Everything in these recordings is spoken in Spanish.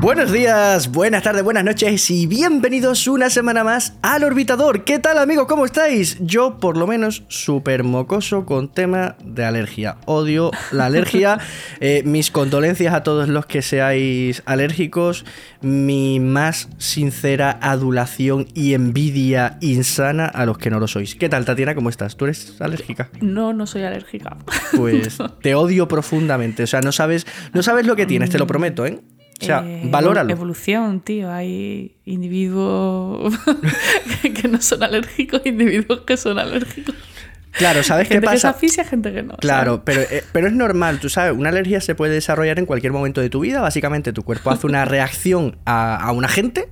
Buenos días, buenas tardes, buenas noches y bienvenidos una semana más al Orbitador. ¿Qué tal amigos? ¿Cómo estáis? Yo por lo menos súper mocoso con tema de alergia. Odio la alergia. Eh, mis condolencias a todos los que seáis alérgicos. Mi más sincera adulación y envidia insana a los que no lo sois. ¿Qué tal Tatiana? ¿Cómo estás? ¿Tú eres alérgica? No, no soy alérgica. Pues te odio profundamente. O sea, no sabes, no sabes lo que tienes, te lo prometo, ¿eh? O sea, Eh, valóralo. Evolución, tío. Hay individuos que no son alérgicos, individuos que son alérgicos. Claro, ¿sabes qué gente que se pasa? asfixia, gente que no. Claro, pero, eh, pero es normal, tú sabes, una alergia se puede desarrollar en cualquier momento de tu vida. Básicamente, tu cuerpo hace una reacción a, a un agente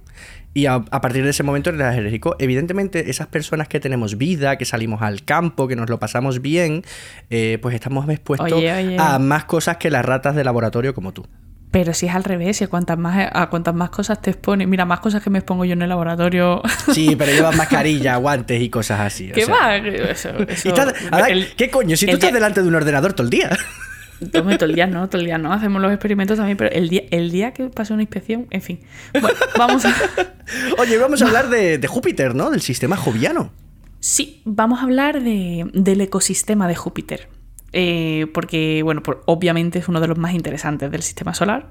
y a, a partir de ese momento eres alérgico. Evidentemente, esas personas que tenemos vida, que salimos al campo, que nos lo pasamos bien, eh, pues estamos expuestos Oye, oye. a más cosas que las ratas de laboratorio como tú. Pero si es al revés, y a cuantas más, a cuantas más cosas te expones. Mira, más cosas que me expongo yo en el laboratorio. Sí, pero llevas mascarilla, guantes y cosas así. o ¿Qué sea. va? Eso, Y eso- estás- ahora, el- ¿Qué coño? Si tú estás día- delante de un ordenador todo el día. Tome, todo el día no, todo el día no. Hacemos los experimentos también, pero el día, el día que pase una inspección, en fin. Bueno, vamos a. Oye, vamos a hablar de, de Júpiter, ¿no? Del sistema joviano. Sí, vamos a hablar de- del ecosistema de Júpiter. Eh, porque, bueno, por- obviamente es uno de los más interesantes del sistema solar.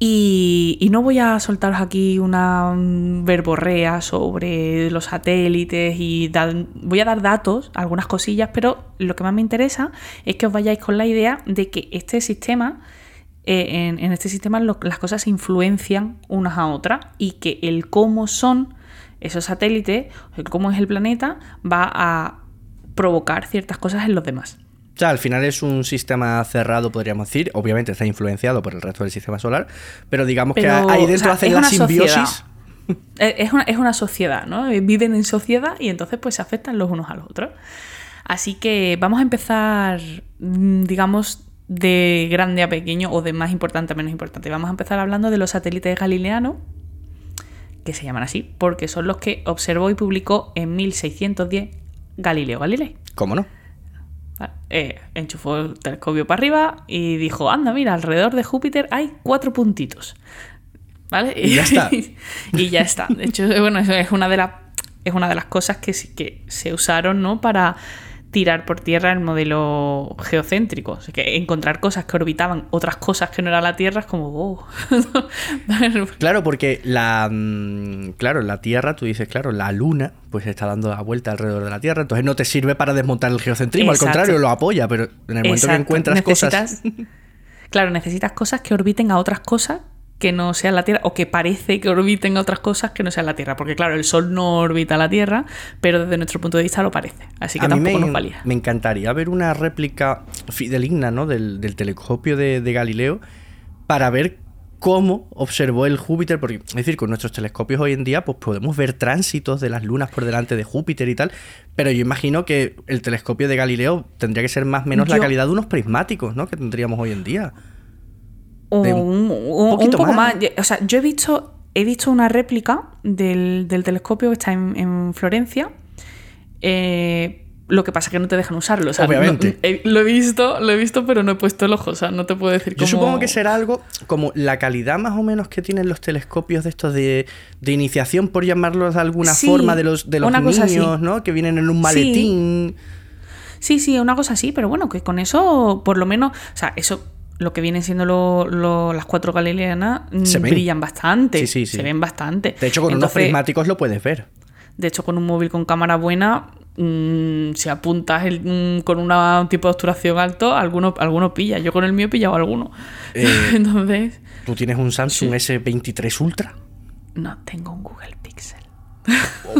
Y, no voy a soltaros aquí una mm, verborrea sobre los satélites y voy a dar datos, algunas cosillas, pero lo que más me interesa es que os vayáis con la idea de que este sistema, eh, en, este sistema las cosas se influencian unas a otras y que el cómo son esos satélites, el cómo es el planeta, va a provocar ciertas cosas en los demás. O sea, al final es un sistema cerrado, podríamos decir. Obviamente está influenciado por el resto del sistema solar, pero digamos que ahí o dentro sea, hacen la simbiosis. sociedad. Eh, Es una, es una sociedad, ¿no? Eh, Viven en sociedad y entonces pues se afectan los unos a los otros. Así que vamos a empezar, mm, digamos, de grande a pequeño o de más importante a menos importante. Vamos a empezar hablando de los satélites galileanos, que se llaman así, porque son los que observó y publicó en 1610 Galileo Galilei. ¿Cómo no? Eh, enchufó el telescopio para arriba y dijo, anda, mira, alrededor de Júpiter hay cuatro puntitos. ¿Vale? Y ya está. y ya está. De hecho, bueno, eso es una de las es una de las cosas que, que se usaron, ¿no? Para tirar por tierra el modelo geocéntrico. O sea, que encontrar cosas que orbitaban otras cosas que no era la Tierra es como, wow. Claro, porque la mm, claro, la Tierra, tú dices, claro, la Luna, pues está dando la vuelta alrededor de la Tierra, entonces no te sirve para desmontar el geocentrismo, Exacto. al contrario, lo apoya, pero en el momento que encuentras cosas. Claro, necesitas cosas que orbiten a otras cosas que no sean la Tierra, o que parece que orbiten otras cosas que no sean la Tierra. Porque, claro, el Sol no orbita la Tierra, pero desde nuestro punto de vista lo parece. Así que a mí tampoco me, nos valía. me encantaría ver una réplica fideligna ¿no? del, del telescopio de, de Galileo para ver cómo observó el Júpiter, porque es decir, con nuestros telescopios hoy en día pues podemos ver tránsitos de las lunas por delante de Júpiter y tal, pero yo imagino que el telescopio de Galileo tendría que ser más o menos la calidad de unos prismáticos, ¿no? Que tendríamos hoy en día. O de un, un- poco más. más. O sea, yo he visto, he visto una réplica del, del telescopio que está en, en Florencia. Eh, lo que pasa es que no te dejan usarlo. o sea, Obviamente. no- he- lo he visto, lo he visto, pero no he puesto el ojo. O sea, no te puedo decir Yo cómo. supongo que será algo como la calidad más o menos que tienen los telescopios de estos de, de iniciación, por llamarlos de alguna Sí, forma, de los, de los niños, ¿no? Que vienen en un maletín. Sí, sí, una cosa así, pero bueno, que con eso, por lo menos, o sea, eso, lo que vienen siendo lo- lo- las cuatro galileanas, mm, Se brillan bastante. Sí, sí, sí. Se ven bastante. De hecho, con unos prismáticos lo puedes ver. De hecho, con un móvil con cámara buena, mm, si apuntas el- mm, con una- un tipo de obturación alto, alguno, alguno pilla. Yo con el mío he pillado alguno. Eh, Entonces, ¿Tú tienes un Samsung S23 Ultra? no tengo un Google Pixel.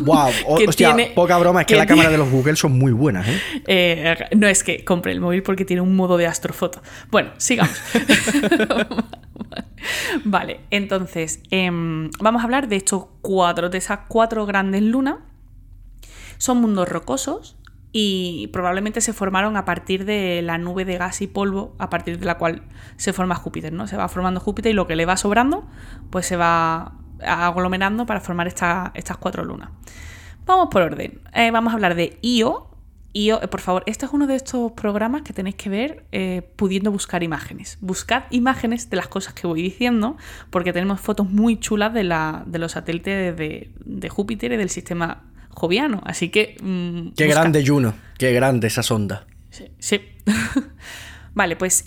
¡Wow! Hostia, tiene- poca broma, es que, que la cámara de los Google son muy buenas, ¿eh? Eh, no es que compré el móvil porque tiene un modo de astrofoto. Bueno, sigamos. vale, entonces em, vamos a hablar de estos cuatro, de esas cuatro grandes lunas. Son mundos rocosos y probablemente se formaron a partir de la nube de gas y polvo a partir de la cual se forma Júpiter, ¿no? Se va formando Júpiter y lo que le va sobrando, pues se va aglomerando para formar esta- estas cuatro lunas. Vamos por orden. Eh, vamos a hablar de Io, Y eh, por favor, este es uno de estos programas que tenéis que ver eh, pudiendo buscar imágenes. Buscad imágenes de las cosas que voy diciendo, porque tenemos fotos muy chulas de, la, de los satélites de, de Júpiter y del sistema joviano. Así que. Mm, qué grande Juno, qué grande esa sonda. Sí. vale, pues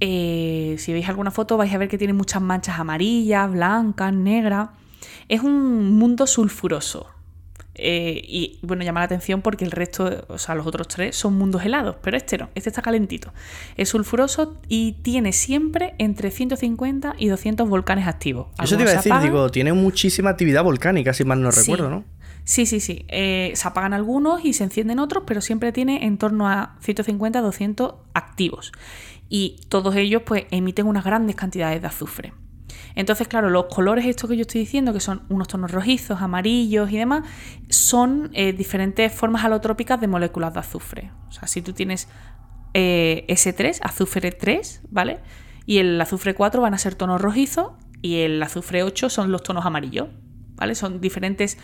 eh, si veis alguna foto, vais a ver que tiene muchas manchas amarillas, blancas, negras. Es un mundo sulfuroso. Eh, y bueno, llama la atención porque el resto, o sea, los otros tres son mundos helados, pero este no, este está calentito. Es sulfuroso y tiene siempre entre 150 y 200 volcanes activos. Eso te iba a decir, digo, tiene muchísima actividad volcánica, si mal no recuerdo, ¿no? Sí, sí, sí. Eh, se apagan algunos y se encienden otros, pero siempre tiene en torno a 150 200 activos. Y todos ellos pues emiten unas grandes cantidades de azufre. Entonces, claro, los colores estos que yo estoy diciendo, que son unos tonos rojizos, amarillos y demás, son eh, diferentes formas alotrópicas de moléculas de azufre. O sea, si tú tienes eh, S3, azufre 3, ¿vale? Y el azufre 4 van a ser tonos rojizos y el azufre 8 son los tonos amarillos, ¿vale? Son diferentes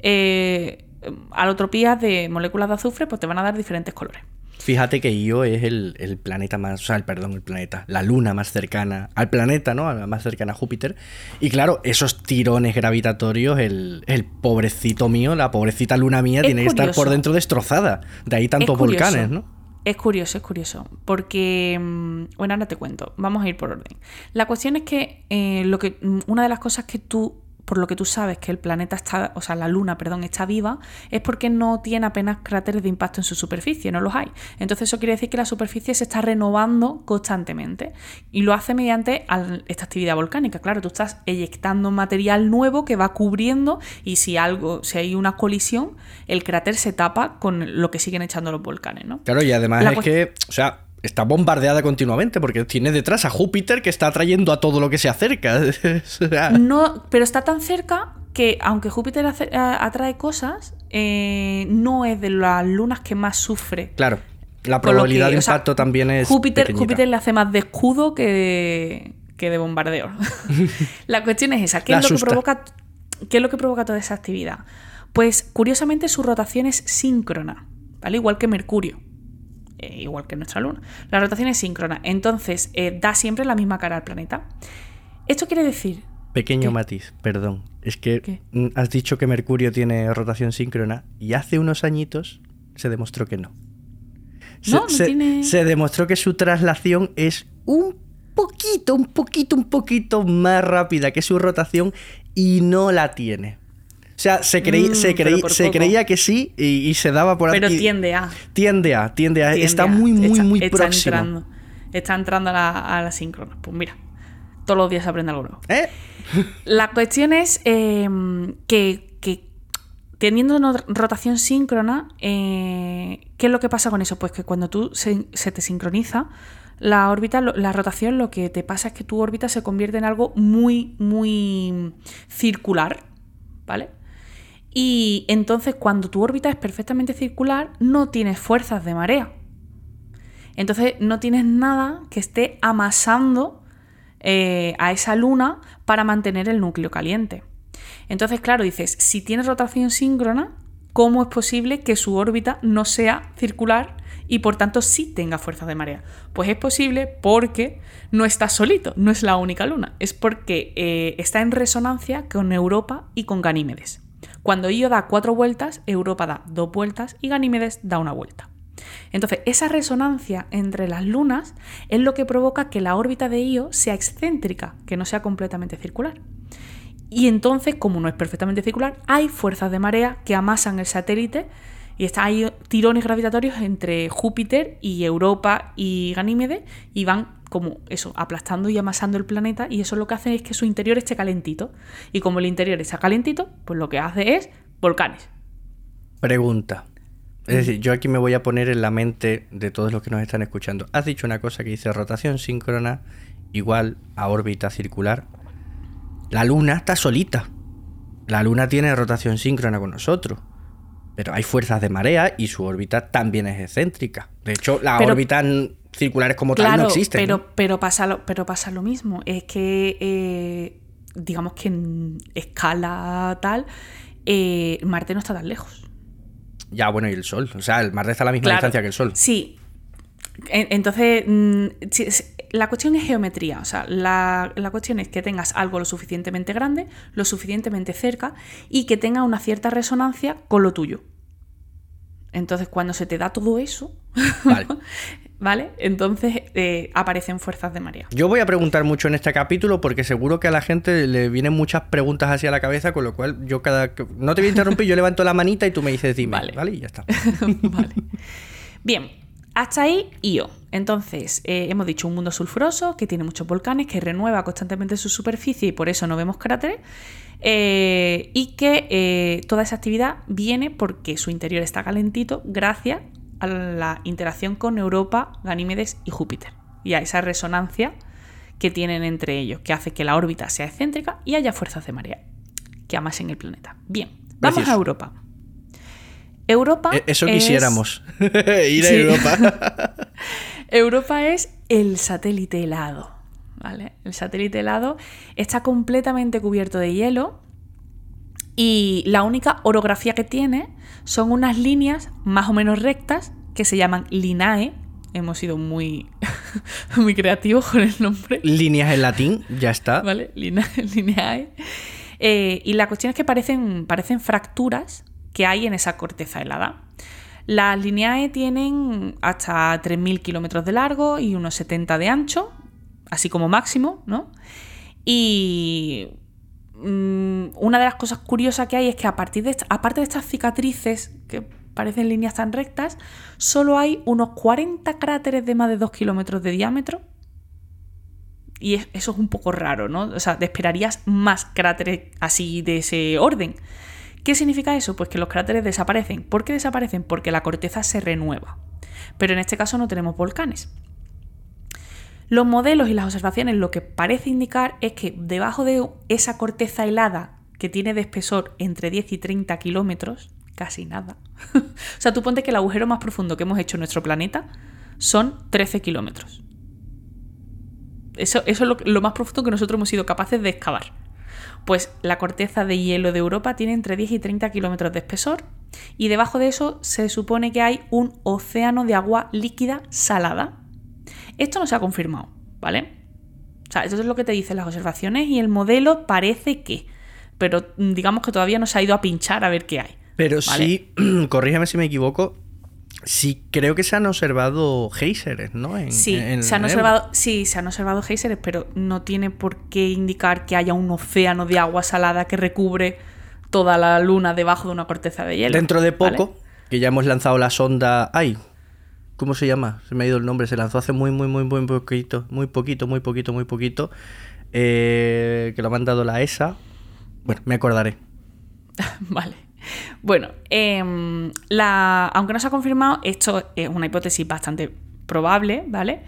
eh, alotropías de moléculas de azufre, pues te van a dar diferentes colores. Fíjate que Io es el, planeta más, o sea, el, perdón, el planeta, la luna más cercana al planeta, ¿no? más cercana a Júpiter. Y claro, esos tirones gravitatorios, el, pobrecito mío, la pobrecita luna mía, tiene que estar por dentro destrozada. De ahí tantos volcanes, ¿no? Es curioso, es curioso, porque, mm, bueno, ahora te cuento, vamos a ir por orden. La cuestión es que, eh, lo que mm, una de las cosas que tú por lo que tú sabes que el planeta está, o sea, la Luna, perdón, está viva, es porque no tiene apenas cráteres de impacto en su superficie, no los hay. Entonces eso quiere decir que la superficie se está renovando constantemente y lo hace mediante esta actividad volcánica. Claro, tú estás eyectando material nuevo que va cubriendo y si algo, si hay una colisión, el cráter se tapa con lo que siguen echando los volcanes, ¿no? Claro, y además es que, o sea, está bombardeada continuamente porque tiene detrás a Júpiter que está atrayendo a todo lo que se acerca. no, pero está tan cerca que aunque Júpiter atrae cosas, eh, no es de las lunas que más sufre. Claro. La probabilidad de impacto también es. Júpiter, Júpiter le hace más de escudo que, que de bombardeo. la cuestión es esa. ¿Qué es, lo que provoca, ¿Qué es lo que provoca toda esa actividad? Pues curiosamente su rotación es síncrona, ¿vale? Igual que Mercurio. Eh, igual que nuestra Luna. La rotación es síncrona, entonces eh, da siempre la misma cara al planeta. Esto quiere decir... Pequeño matiz, perdón. Es que has dicho que Mercurio tiene rotación síncrona y hace unos añitos se demostró que no. Se, no, no tiene... se demostró que su traslación es un poquito, un poquito, un poquito más rápida que su rotación y no la tiene. O sea, se, mm, se, creía que sí y, se daba por aquí. Pero tiende a. Tiende a, tiende a. está muy, muy, muy está próximo. Entrando, está entrando a la, a síncrona. Pues mira, todos los días se aprende algo nuevo. ¿Eh? La cuestión es em, que, teniendo una rotación síncrona, eh, ¿qué es lo que pasa con eso? Pues que cuando tú se, se te sincroniza, la órbita, la rotación, lo que te pasa es que tu órbita se convierte en algo muy, muy circular, ¿vale? Y entonces cuando tu órbita es perfectamente circular, no tienes fuerzas de marea. Entonces no tienes nada que esté amasando eh, a esa luna para mantener el núcleo caliente. Entonces, claro, dices, si tienes rotación síncrona, ¿cómo es posible que su órbita no sea circular y por tanto sí tenga fuerzas de marea? Pues es posible porque no está solito, no es la única luna, es porque eh, está en resonancia con Europa y con Ganímedes. Cuando Io da cuatro vueltas, Europa da dos vueltas y Ganímedes da una vuelta. Entonces, esa resonancia entre las lunas es lo que provoca que la órbita de Io sea excéntrica, que no sea completamente circular. Y entonces, como no es perfectamente circular, hay fuerzas de marea que amasan el satélite y está ahí tirones gravitatorios entre Júpiter y Europa y Ganímedes y van como eso, aplastando y amasando el planeta y eso lo que hace es que su interior esté calentito. Y como el interior está calentito, pues lo que hace es volcanes. Pregunta. Es decir, yo aquí me voy a poner en la mente de todos los que nos están escuchando. Has dicho una cosa que dice rotación síncrona igual a órbita circular. La Luna está solita. La Luna tiene rotación síncrona con nosotros. Pero hay fuerzas de marea y su órbita también es excéntrica. De hecho, la órbita circulares como tal no existen. Pero, pero, pasa lo, pero pasa lo mismo. Es que, eh, digamos que en escala tal, eh, Marte no está tan lejos. Ya, bueno, y el Sol. O sea, el Marte está a la misma Claro. distancia que el Sol. Sí. En- Entonces, mm, la cuestión es geometría. O sea, la, la cuestión es que tengas algo lo suficientemente grande, lo suficientemente cerca y que tenga una cierta resonancia con lo tuyo. Entonces, cuando se te da todo eso, Vale. ¿vale? Entonces eh, aparecen fuerzas de marea. Yo voy a preguntar mucho en este capítulo porque seguro que a la gente le vienen muchas preguntas hacia la cabeza, con lo cual yo cada... No te voy a interrumpir, yo levanto la manita y tú me dices dime, Vale. ¿vale? Y ya está. vale. Bien, hasta ahí Io. Entonces, eh, hemos dicho un mundo sulfuroso que tiene muchos volcanes, que renueva constantemente su superficie y por eso no vemos cráteres. Eh, y que eh, toda esa actividad viene porque su interior está calentito gracias a la interacción con Europa, Ganímedes y Júpiter. Y a esa resonancia que tienen entre ellos, que hace que la órbita sea excéntrica y haya fuerzas de marea que amasen el planeta. Bien, vamos a Europa. Europa. E- Eso es- quisiéramos. Ir a. Europa. Europa es el satélite helado. ¿Vale? El satélite helado está completamente cubierto de hielo y la única orografía que tiene son unas líneas más o menos rectas que se llaman linae. Hemos sido muy, muy creativos con el nombre. Líneas en latín, ya está. ¿Vale? Lina- Lineae. Eh, y la cuestión es que parecen, parecen fracturas que hay en esa corteza helada. Las lineae tienen hasta 3.000 kilómetros de largo y unos 70 de ancho, así como máximo, ¿no? Y mm, una de las cosas curiosas que hay es que a partir de aparte de estas cicatrices que parecen líneas tan rectas, solo hay unos 40 cráteres de más de 2 kilómetros de diámetro y es- eso es un poco raro, ¿no? O sea, te esperarías más cráteres así de ese orden. ¿Qué significa eso? Pues que los cráteres desaparecen. ¿Por qué desaparecen? Porque la corteza se renueva. Pero en este caso no tenemos volcanes. Los modelos y las observaciones lo que parece indicar es que debajo de esa corteza helada que tiene de espesor entre 10 y 30 kilómetros, casi nada. o sea, tú ponte que el agujero más profundo que hemos hecho en nuestro planeta son 13 kilómetros. Eso, es lo más profundo que nosotros hemos sido capaces de excavar. Pues la corteza de hielo de Europa tiene entre 10 y 30 kilómetros de espesor y debajo de eso se supone que hay un océano de agua líquida salada. Esto no se ha confirmado, ¿vale? O sea, eso es lo que te dicen las observaciones y el modelo parece que, pero digamos que todavía no se ha ido a pinchar a ver qué hay. Pero ¿vale? sí, corrígeme si me equivoco, sí creo que se han observado geysers, ¿no? En- Sí, en- se han observado, sí, se han observado geysers, pero no tiene por qué indicar que haya un océano de agua salada que recubre toda la luna debajo de una corteza de hielo. Dentro de ¿vale? poco, que ya hemos lanzado la sonda... ¡Ay! ¿Cómo se llama? Se me ha ido el nombre. Se lanzó hace muy, muy, muy, muy poquito. Muy poquito, muy poquito, muy poquito. eh, que lo ha mandado la ESA. Bueno, me acordaré. Vale. Bueno, em, la, aunque no se ha confirmado, esto es una hipótesis bastante probable, ¿vale?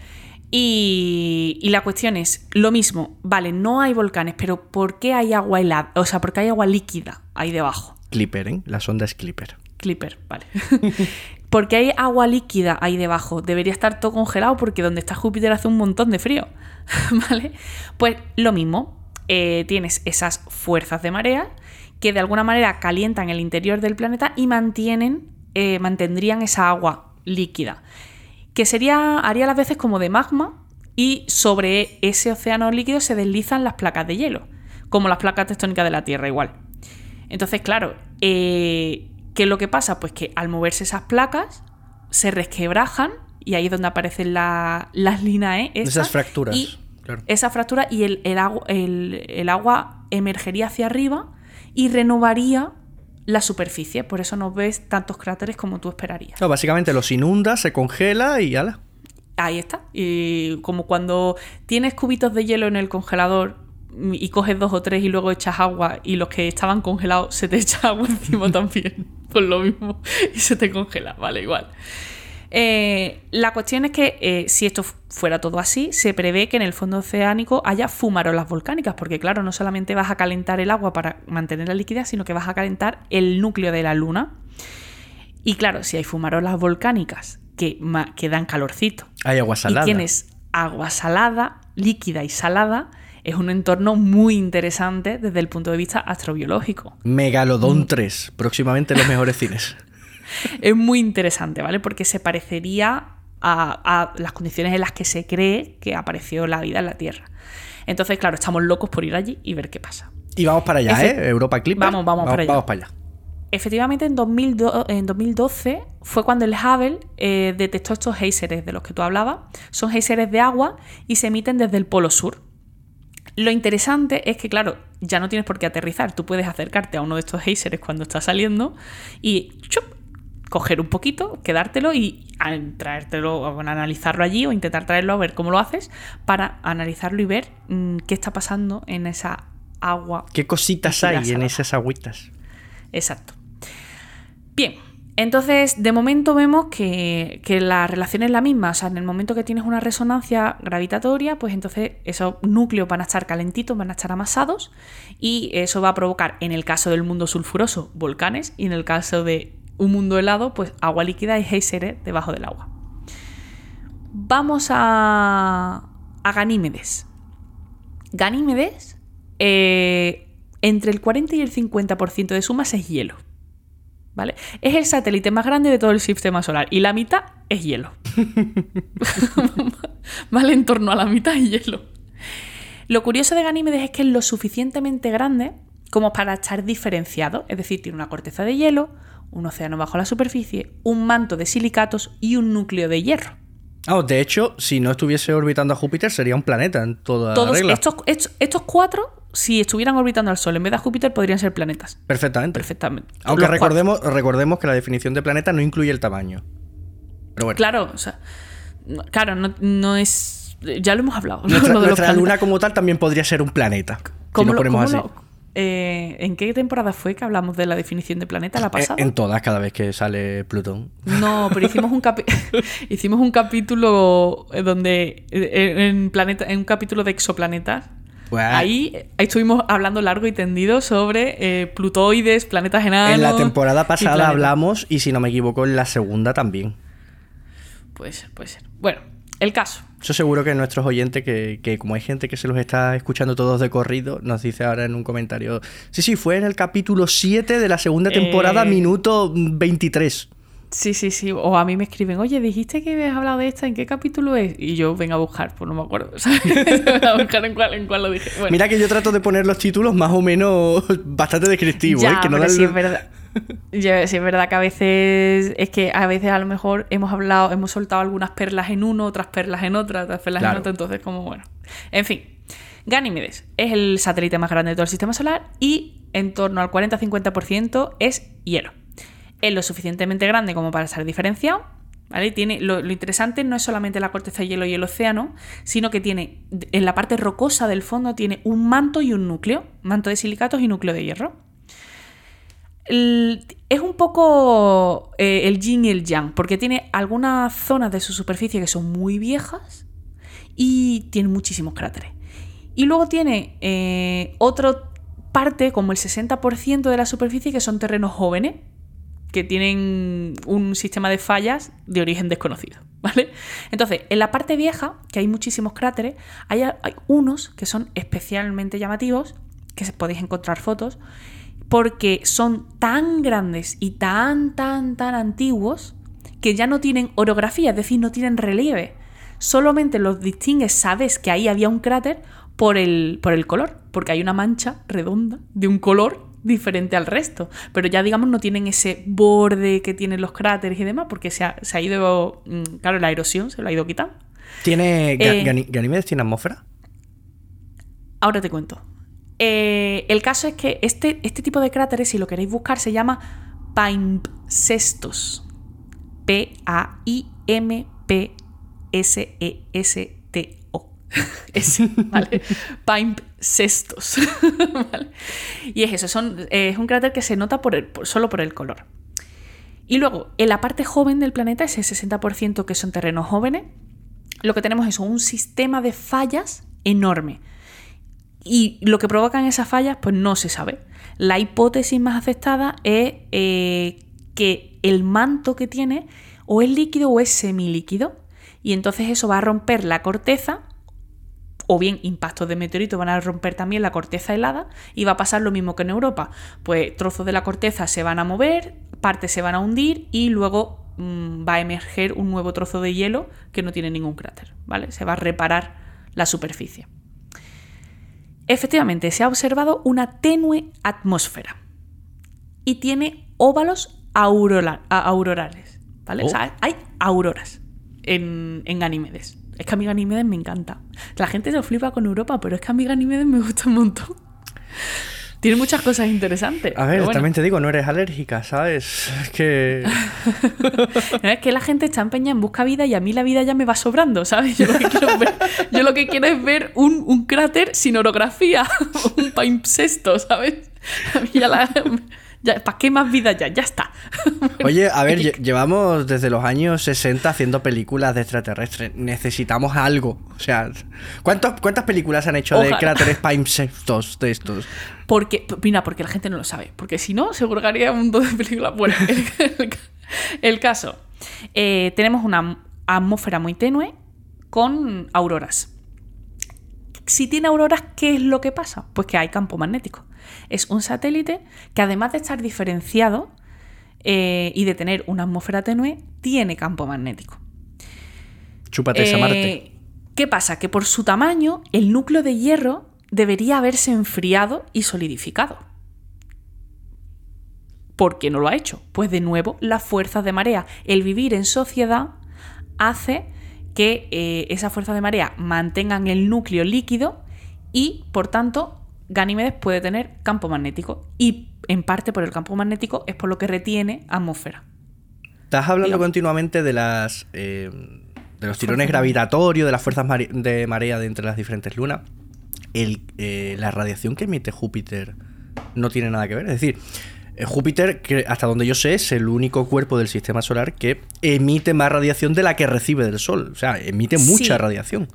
Y, y la cuestión es, lo mismo, vale, no hay volcanes, pero ¿por qué hay agua helada? O sea, ¿por qué hay agua líquida ahí debajo? Clipper, ¿eh? La sonda es Clipper. Clipper, vale. porque hay agua líquida ahí debajo. Debería estar todo congelado porque donde está Júpiter hace un montón de frío. ¿Vale? Pues lo mismo. eh, tienes esas fuerzas de marea que de alguna manera calientan el interior del planeta y mantienen, eh, mantendrían esa agua líquida. Que sería, haría las veces como de magma y sobre ese océano líquido se deslizan las placas de hielo, como las placas tectónicas de la Tierra igual. Entonces, claro, eh, ¿qué es lo que pasa? Pues que al moverse esas placas se resquebrajan y ahí es donde aparecen la- las líneas Esas fracturas. Y claro. esa fractura y el, el agua, el- el agua emergería hacia arriba y renovaría la superficie. Por eso no ves tantos cráteres como tú esperarías. No, básicamente los inunda, se congela y ala. Ahí está. Y como cuando tienes cubitos de hielo en el congelador y coges dos o tres y luego echas agua y los que estaban congelados se te echa agua encima también. Pues lo mismo. Y se te congela, vale, igual. Eh, la cuestión es que eh, si esto fuera todo así, se prevé que en el fondo oceánico haya fumarolas volcánicas, porque claro, no solamente vas a calentar el agua para mantener la liquidez, sino que vas a calentar el núcleo de la luna. Y claro, si hay fumarolas volcánicas que, que dan calorcito Hay agua salada. y tienes agua salada, líquida y salada, es un entorno muy interesante desde el punto de vista astrobiológico. Megalodon 3, próximamente en los mejores cines. es muy interesante, ¿vale? Porque se parecería a, las condiciones en las que se cree que apareció la vida en la Tierra. Entonces, claro, estamos locos por ir allí y ver qué pasa. Y vamos para allá, ¿eh? Europa Clip. Vamos, vamos, para allá. Vamos para allá. Efectivamente, en, 2012 fue cuando el Hubble eh, detectó estos géiseres de los que tú hablabas. Son géiseres de agua y se emiten desde el polo sur. Lo interesante es que, claro, ya no tienes por qué aterrizar. Tú puedes acercarte a uno de estos géiseres cuando está saliendo y ¡chup! coger un poquito, quedártelo y traértelo, analizarlo allí o intentar traerlo a ver cómo lo haces para analizarlo y ver mm, qué está pasando en esa agua. ¿Qué cositas hay en esas agüitas? Exacto. Bien, entonces de momento vemos que, la relación es la misma. O sea, en el momento que tienes una resonancia gravitatoria, pues entonces esos núcleos van a estar calentitos, van a estar amasados y eso va a provocar, en el caso del mundo sulfuroso, volcanes y en el caso de un mundo helado, pues agua líquida y geysere debajo del agua. Vamos a, a Ganímedes. Ganímedes, eh, entre el 40 y el 50% de su masa es hielo. ¿Vale? Es el satélite más grande de todo el sistema solar y la mitad es hielo. ¿Vale? En torno a la mitad es hielo. Lo curioso de Ganímedes es que es lo suficientemente grande como para estar diferenciado, es decir, tiene una corteza de hielo, un océano bajo la superficie, un manto de silicatos y un núcleo de hierro. Ah, de hecho, si no estuviese orbitando a Júpiter, sería un planeta en toda Todos regla. Estos, estos, cuatro, si estuvieran orbitando al Sol en vez de a Júpiter, podrían ser planetas. Perfectamente. Perfectamente. Aunque recordemos, recordemos que la definición de planeta no incluye el tamaño. Pero bueno. Claro, o sea. Claro, no, es. Ya lo hemos hablado. Nuestra, luna como tal también podría ser un planeta. Si lo ponemos así. Eh, ¿En qué temporada fue que hablamos de la definición de planeta la pasada? En, todas, cada vez que sale Plutón. No, pero hicimos un, hicimos un capítulo eh, donde. Eh, en, planeta, en un capítulo de exoplanetas. Pues, ahí, estuvimos hablando largo y tendido sobre plutoides, planetas enanos. En la temporada pasada hablamos, y si no me equivoco, en la segunda también. Puede ser, puede ser. Bueno, el caso. Yo seguro que nuestros oyentes, que, como hay gente que se los está escuchando todos de corrido, nos dice ahora en un comentario, sí, sí, fue en el capítulo 7 de la segunda temporada, eh, minuto 23. Sí, sí, sí. O a mí me escriben, oye, dijiste que habías hablado de esta, ¿en qué capítulo es? Y yo vengo a buscar, pues no me acuerdo. a buscar en cuál, en cuál lo dije. Mira que yo trato de poner los títulos más o menos bastante descriptivos. ¿eh? Que no sí, es verdad. sí, es verdad que a veces es que a veces a lo mejor hemos hablado, hemos soltado algunas perlas en uno, otras perlas en otra, otras perlas en otra, entonces como bueno. En fin, Ganímedes es el satélite más grande de todo el sistema solar y en torno al 40-50% es hielo. Es lo suficientemente grande como para ser diferenciado. ¿Vale? Tiene, lo, interesante no es solamente la corteza de hielo y el océano, sino que tiene en la parte rocosa del fondo tiene un manto y un núcleo, manto de silicatos y núcleo de hierro es un poco eh, el yin y el yang, porque tiene algunas zonas de su superficie que son muy viejas y tiene muchísimos cráteres. Y luego tiene eh, otra parte, como el 60% de la superficie, que son terrenos jóvenes, que tienen un sistema de fallas de origen desconocido. ¿Vale? Entonces, en la parte vieja, que hay muchísimos cráteres, hay, unos que son especialmente llamativos, que podéis encontrar fotos, porque son tan grandes y tan, tan, tan antiguos que ya no tienen orografía, es decir, no tienen relieve. Solamente los distingues, sabes que ahí había un cráter por el, por el color, porque hay una mancha redonda de un color diferente al resto. Pero ya, digamos, no tienen ese borde que tienen los cráteres y demás, porque se ha, se ha ido, mm, claro, la erosión se lo ha ido quitando. ¿Tiene, eh, Ganímedes tiene atmósfera? Ahora te cuento. Eh, el caso es que este, este tipo de cráteres, si lo queréis buscar, se llama Paimpsestos. P-A-I-M-P-S-E-S-T-O. ¿vale? Paimpsestos. ¿vale? Y es eso, es un cráter que se nota solo por el color. Y luego, en la parte joven del planeta, ese 60% que son terrenos jóvenes, lo que tenemos es un sistema de fallas enorme. Y lo que provocan esas fallas, pues no se sabe. La hipótesis más aceptada es eh, que el manto que tiene o es líquido o es semilíquido. Y entonces eso va a romper la corteza o bien impactos de meteorito van a romper también la corteza helada y va a pasar lo mismo que en Europa. Pues trozos de la corteza se van a mover, partes se van a hundir y luego mm, va a emerger un nuevo trozo de hielo que no tiene ningún cráter, ¿vale? Se va a reparar la superficie. Efectivamente, se ha observado una tenue atmósfera y tiene óvalos aurorales, ¿vale? O sea, oh. hay auroras en, en Ganímedes. Es que a mí Ganímedes me encanta. La gente se flipa con Europa, pero es que a mí Ganímedes me gusta un montón. Tiene muchas cosas interesantes. A ver, también te digo, no eres alérgica, ¿sabes? Es que. es que la gente está empeñada en busca vida y a mí la vida ya me va sobrando, ¿sabes? Yo lo que quiero, ver, yo lo que quiero es ver un, un cráter sin orografía, un palimpsesto, ¿sabes? A mí ya la, ¿Para qué más vida ya? Ya está. Oye, a ver, llevamos desde los años 60 haciendo películas de extraterrestres. Necesitamos algo. O sea, ¿cuántas películas han hecho de cráteres palimpsestos de estos? Porque, mira, porque la gente no lo sabe. Porque si no, seguro que haría un montón de películas. Bueno, el, caso. Eh, tenemos una atmósfera muy tenue con auroras. Si tiene auroras, ¿qué es lo que pasa? Pues que hay campo magnético. Es un satélite que además de estar diferenciado eh, y de tener una atmósfera tenue, tiene campo magnético. Chúpate esa Marte. Eh, ¿Qué pasa? Que por su tamaño, el núcleo de hierro debería haberse enfriado y solidificado. ¿Por qué no lo ha hecho? Pues de nuevo, las fuerzas de marea. El vivir en sociedad hace que eh, esas fuerzas de marea mantengan el núcleo líquido y, por tanto, Ganímedes puede tener campo magnético y en parte por el campo magnético es por lo que retiene atmósfera. Estás hablando continuamente de las eh, de los tirones gravitatorios, de las fuerzas de marea de entre las diferentes lunas. Eh, la radiación que emite Júpiter no tiene nada que ver. Es decir, Júpiter, que hasta donde yo sé, es el único cuerpo del sistema solar que emite más radiación de la que recibe del Sol. O sea, emite mucha radiación.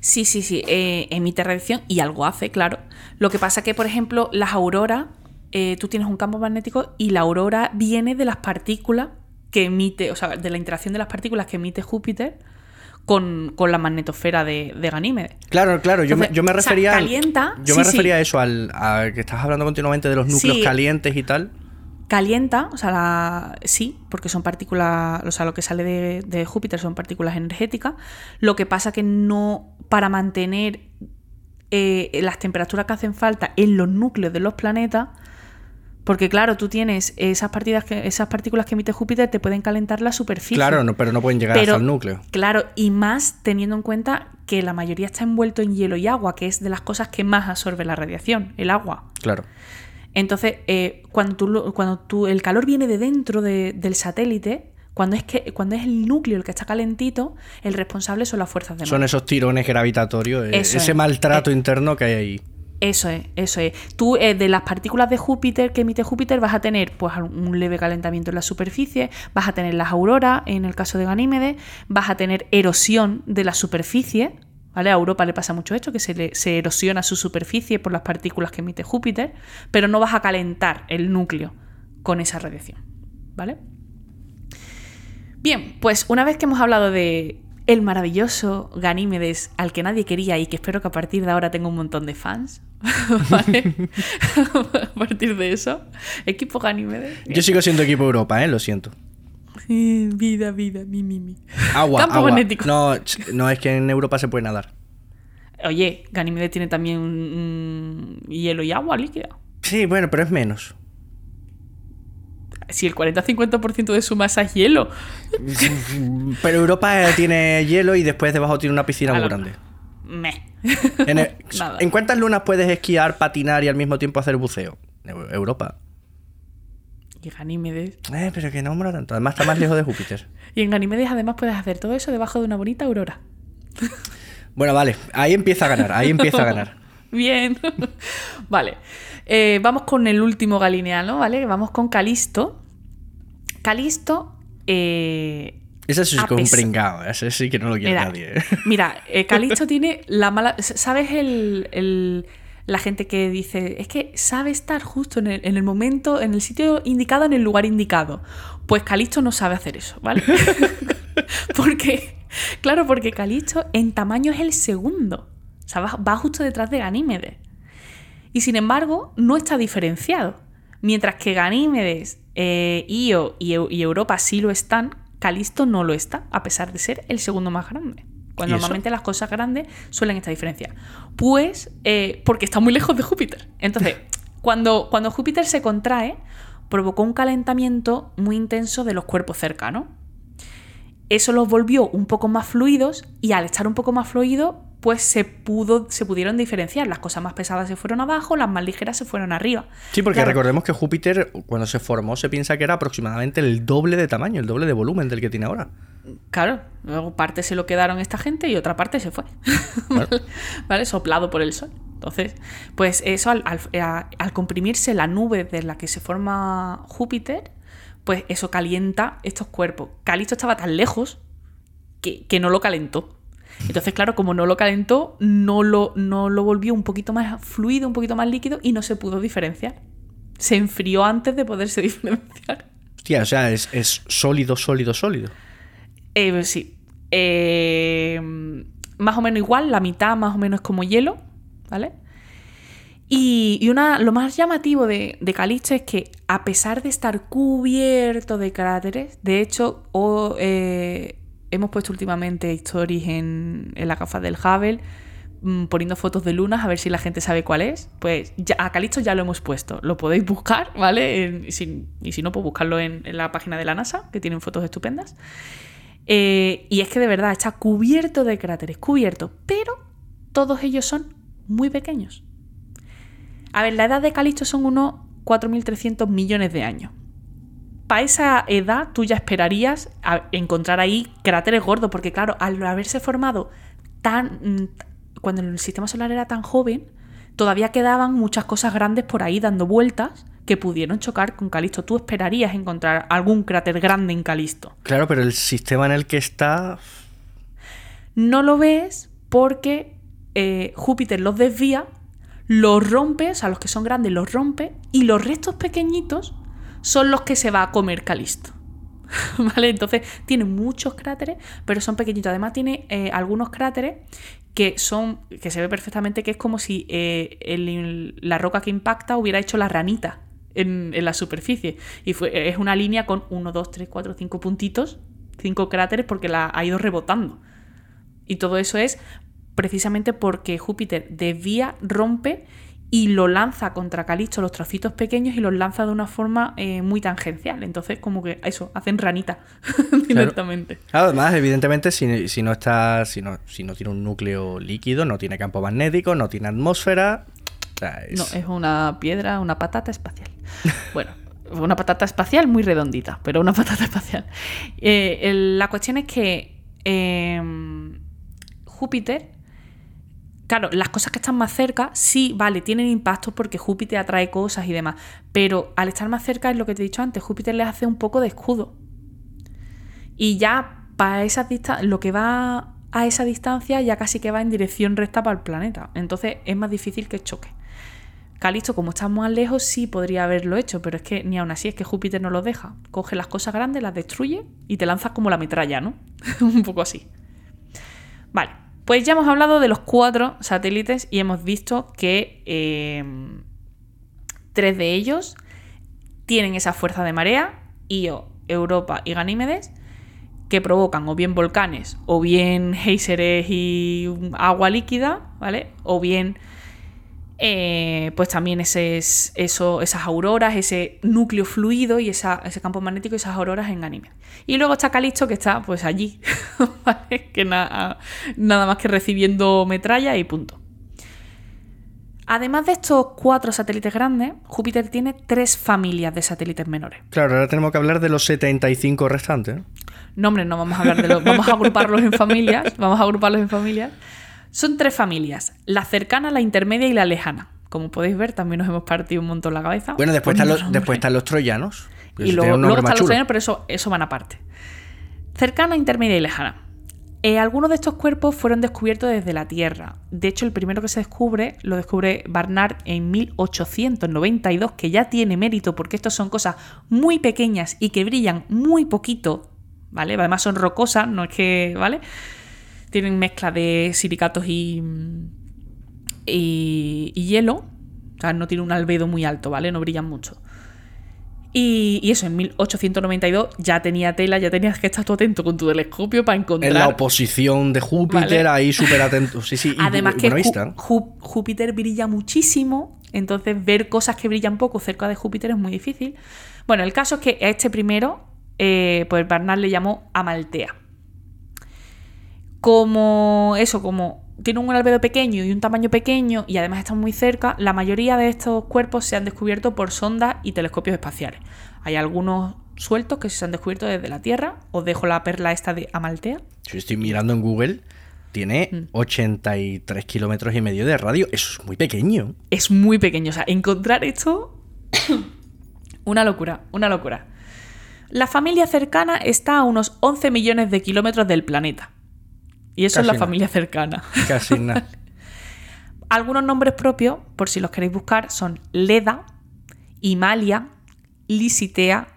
Sí, sí, sí, eh, emite radiación y algo hace, claro. Lo que pasa que, por ejemplo, las auroras, eh, tú tienes un campo magnético y la aurora viene de las partículas que emite, o sea, de la interacción de las partículas que emite Júpiter con, la magnetosfera de, de, Ganímedes. Claro, claro, yo, me, refería. calienta, yo me refería a eso, al que estás hablando continuamente de los núcleos calientes y tal calienta, o sea, la, sí, porque son partículas, o sea, lo que sale de, Júpiter son partículas energéticas. Lo que pasa que no, para mantener eh, las temperaturas que hacen falta en los núcleos de los planetas, porque claro, tú tienes esas, partidas que, esas partículas que emite Júpiter te pueden calentar la superficie. Claro, no, pero no pueden llegar hasta el núcleo. Claro, y más teniendo en cuenta que la mayoría está envuelto en hielo y agua, que es de las cosas que más absorbe la radiación, el agua. Claro. Entonces, eh, cuando, tú, cuando tú, el calor viene de dentro del satélite, cuando es, que, cuando es el núcleo el que está calentito, el responsable son las fuerzas de Son esos tirones gravitatorios, eh, ese maltrato eh, interno que hay ahí. Eso es, eso es. Tú de las partículas de Júpiter que emite Júpiter vas a tener pues un leve calentamiento en la superficie, vas a tener las auroras en el caso de Ganímedes, vas a tener erosión de la superficie, ¿Vale? A Europa le pasa mucho esto, que se, se, erosiona su superficie por las partículas que emite Júpiter, pero no vas a calentar el núcleo con esa radiación. ¿Vale? Bien, pues una vez que hemos hablado de el maravilloso Ganímedes al que nadie quería y que espero que a partir de ahora tenga un montón de fans, ¿vale? a partir de eso, equipo Ganímedes. Yo sigo siendo equipo Europa, ¿eh? Lo siento. vida, vida, mi, mi, mi. Agua, Campo magnético. No, no, es que en Europa se puede nadar. Oye, Ganímedes tiene también hielo y agua líquida. Sí, bueno, pero es menos. Si el 40-50% de su masa es hielo. Pero Europa tiene hielo y después debajo tiene una piscina muy grande. Me. ¿En cuántas lunas puedes esquiar, patinar y al mismo tiempo hacer buceo? Europa. Y Ganímedes. Eh, pero que no mola tanto. Además está más lejos de Júpiter. y en Ganímedes además puedes hacer todo eso debajo de una bonita aurora. bueno, vale. Ahí empieza a ganar. Ahí empieza a ganar. Bien. vale. Eh, vamos con el último galineano, ¿vale? Vamos con Calisto. Calisto. Eh, ese sí es un pringado, ese sí que no lo quiere nadie. ¿eh? Mira, eh, Calisto tiene la mala. ¿Sabes el, la gente que dice, es que sabe estar justo en el, momento, en el sitio indicado, en el lugar indicado. Pues Calisto no sabe hacer eso, ¿vale? porque, claro, porque Calisto en tamaño es el segundo. O sea, va, justo detrás de Ganímedes. Y sin embargo, no está diferenciado. Mientras que Ganímedes, eh, Io y, Europa sí lo están, Calisto no lo está, a pesar de ser el segundo más grande. Cuando normalmente las cosas grandes suelen estar diferenciadas. Pues eh, porque está muy lejos de Júpiter. Entonces, cuando, cuando Júpiter se contrae, provocó un calentamiento muy intenso de los cuerpos cercanos. Eso los volvió un poco más fluidos y al estar un poco más fluidos, pues se, pudo, se pudieron diferenciar. Las cosas más pesadas se fueron abajo, las más ligeras se fueron arriba. Sí, porque recordemos que Júpiter, cuando se formó, se piensa que era aproximadamente el doble de tamaño, el doble de volumen del que tiene ahora. Claro, luego parte se lo quedaron esta gente y otra parte se fue. ¿Vale? Soplado por el sol. Entonces, pues eso al, al, comprimirse la nube de la que se forma Júpiter, pues eso calienta estos cuerpos. Calisto estaba tan lejos que, que no lo calentó. Entonces, claro, como no lo calentó, no lo, no lo volvió un poquito más fluido, un poquito más líquido y no se pudo diferenciar. Se enfrió antes de poderse diferenciar. Hostia, o sea, es, sólido, sólido, sólido. Eh, sí. Eh, más o menos igual, la mitad más o menos como hielo, ¿vale? Y, una, lo más llamativo de, de Calisto es que, a pesar de estar cubierto de cráteres, de hecho, o, eh, hemos puesto últimamente stories en, en la gafa del Hubble mm, poniendo fotos de lunas a ver si la gente sabe cuál es. Pues ya, a Calisto ya lo hemos puesto. Lo podéis buscar, ¿vale? y, si, no, pues buscarlo en, la página de la NASA, que tienen fotos estupendas. Eh, y es que de verdad está cubierto de cráteres, cubierto, pero todos ellos son muy pequeños. A ver, la edad de Calisto son unos 4.300 millones de años para esa edad tú ya esperarías encontrar ahí cráteres gordos, porque claro, al haberse formado tan... Cuando el sistema solar era tan joven, todavía quedaban muchas cosas grandes por ahí dando vueltas que pudieron chocar con Calisto. Tú esperarías encontrar algún cráter grande en Calisto. Claro, pero el sistema en el que está... No lo ves porque eh, Júpiter los desvía, los rompe, o sea, los que son grandes los rompe, y los restos pequeñitos son los que se va a comer Calisto. ¿Vale? Entonces tiene muchos cráteres, pero son pequeñitos. Además tiene eh, algunos cráteres que son, que se ve perfectamente que es como si eh, la roca que impacta hubiera hecho la ranita en, la superficie. Y es una línea con 1, 2, 3, 4, 5 puntitos, 5 cráteres porque la ha ido rebotando. Y todo eso es precisamente porque Júpiter desvía, rompe y lo lanza contra Calisto los trocitos pequeños y los lanza de una forma eh, muy tangencial. Entonces, como que eso, hacen ranita directamente. además, evidentemente, si, no está, si no, si no tiene un núcleo líquido, no tiene campo magnético, no tiene atmósfera. No, es una piedra, una patata espacial. bueno, una patata espacial muy redondita, pero una patata espacial. Eh, la cuestión es que em, Júpiter Claro, las cosas que están más cerca, sí, vale, tienen impacto porque Júpiter atrae cosas y demás. Pero al estar más cerca, es lo que te he dicho antes, Júpiter les hace un poco de escudo. Y ya para esa lo que va a esa distancia ya casi que va en dirección recta para el planeta. Entonces es más difícil que choque. Calisto, como está más lejos, sí podría haberlo hecho, pero es que ni aún así es que Júpiter no lo deja. Coge las cosas grandes, las destruye y te lanzas como la metralla, ¿no? un poco así. Vale. Pues ya hemos hablado de los cuatro satélites y hemos visto que eh, tres de ellos tienen esa fuerza de marea, Io, Europa y Ganímedes, que provocan o bien volcanes, o bien géiseres y agua líquida, ¿vale? O bien eh, pues también ese, eso, esas auroras, ese núcleo fluido y ese campo magnético y esas auroras en anime. Y luego está Calisto que está pues allí, que nada más que recibiendo metralla y punto. Además de estos cuatro satélites grandes, Júpiter tiene tres familias de satélites menores. Claro, ahora tenemos que hablar de los 75 restantes. No, hombre, no vamos a hablar de los. Vamos a agruparlos en familias. Vamos a agruparlos en familias. Son tres familias, la cercana, la intermedia y la lejana. Como podéis ver, también nos hemos partido un montón la cabeza. Bueno, después, están los, después están los troyanos. Y luego, están los troyanos, pero eso, eso van aparte. Cercana, intermedia y lejana. Eh, algunos de estos cuerpos fueron descubiertos desde la Tierra. De hecho, el primero que se descubre lo descubre Barnard en 1892, que ya tiene mérito porque estos son cosas muy pequeñas y que brillan muy poquito, ¿vale? Además son rocosas, no es que, ¿vale? Tienen mezcla de silicatos y, y, y hielo. O sea, no tiene un albedo muy alto, ¿vale? No brillan mucho. Y, y eso, en 1892 ya tenía tela, ya tenías que estar tú atento con tu telescopio para encontrar. En la oposición de Júpiter, Vale. ahí súper atento. Sí, sí. y Además que Ju-. Ju- Júpiter brilla muchísimo, entonces ver cosas que brillan poco cerca de Júpiter es muy difícil. Bueno, el caso es que a este primero, eh, pues Barnard le llamó Amaltea. Como eso, como tiene un albedo pequeño y un tamaño pequeño y además están muy cerca, la mayoría de estos cuerpos se han descubierto por sondas y telescopios espaciales. Hay algunos sueltos que se han descubierto desde la Tierra. Os dejo la perla esta de Amaltea. Yo estoy mirando en Google. Tiene Mm. 83 kilómetros y medio de radio. Eso es muy pequeño. es muy pequeño. O sea, encontrar esto. una locura, una locura. La familia cercana está a unos 11 millones de kilómetros del planeta. Y eso Casi es la nada. familia cercana. Casi nada. Algunos nombres propios, por si los queréis buscar, son Leda, Himalia, Lisitea